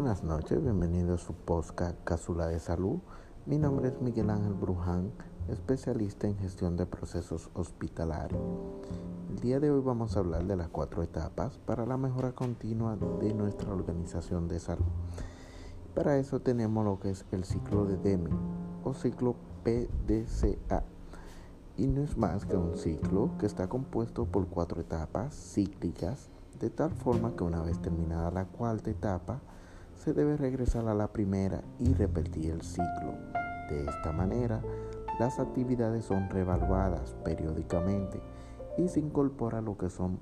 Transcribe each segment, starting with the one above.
Buenas noches, bienvenidos a su podcast Cápsula de Salud. Mi nombre es Miguel Ángel Bruján, especialista en gestión de procesos hospitalarios. El día de hoy vamos a hablar de las cuatro etapas para la mejora continua de nuestra organización de salud. Para eso tenemos lo que es el ciclo de Deming o ciclo PDCA. Y no es más que un ciclo que está compuesto por cuatro etapas cíclicas, de tal forma que una vez terminada la cuarta etapa, se debe regresar a la primera y repetir el ciclo. De esta manera, las actividades son reevaluadas periódicamente y se incorpora lo que son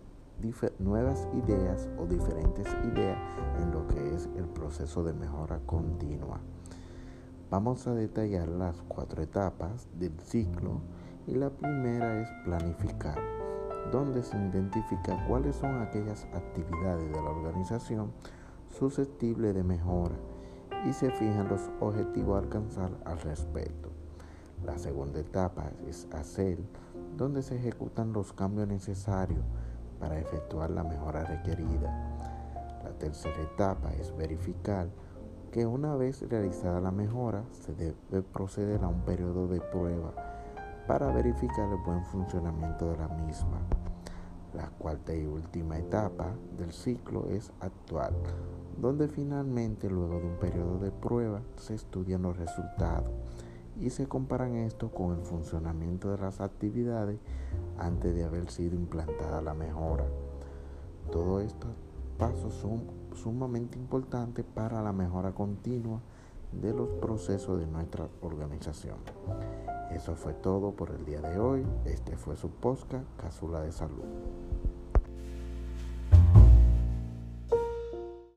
nuevas ideas o diferentes ideas en lo que es el proceso de mejora continua. Vamos a detallar las cuatro etapas del ciclo y la primera es planificar, donde se identifica cuáles son aquellas actividades de la organización susceptible de mejora y se fijan los objetivos a alcanzar al respecto. La segunda etapa es hacer, donde se ejecutan los cambios necesarios para efectuar la mejora requerida. La tercera etapa es verificar que una vez realizada la mejora se debe proceder a un periodo de prueba para verificar el buen funcionamiento de la misma. La cuarta y última etapa del ciclo es actual, donde finalmente luego de un periodo de prueba se estudian los resultados y se comparan esto con el funcionamiento de las actividades antes de haber sido implantada la mejora. Todos estos pasos son sumamente importantes para la mejora continua de los procesos de nuestra organización. Eso fue todo por el día de hoy. Este fue su podcast Cápsula de Salud.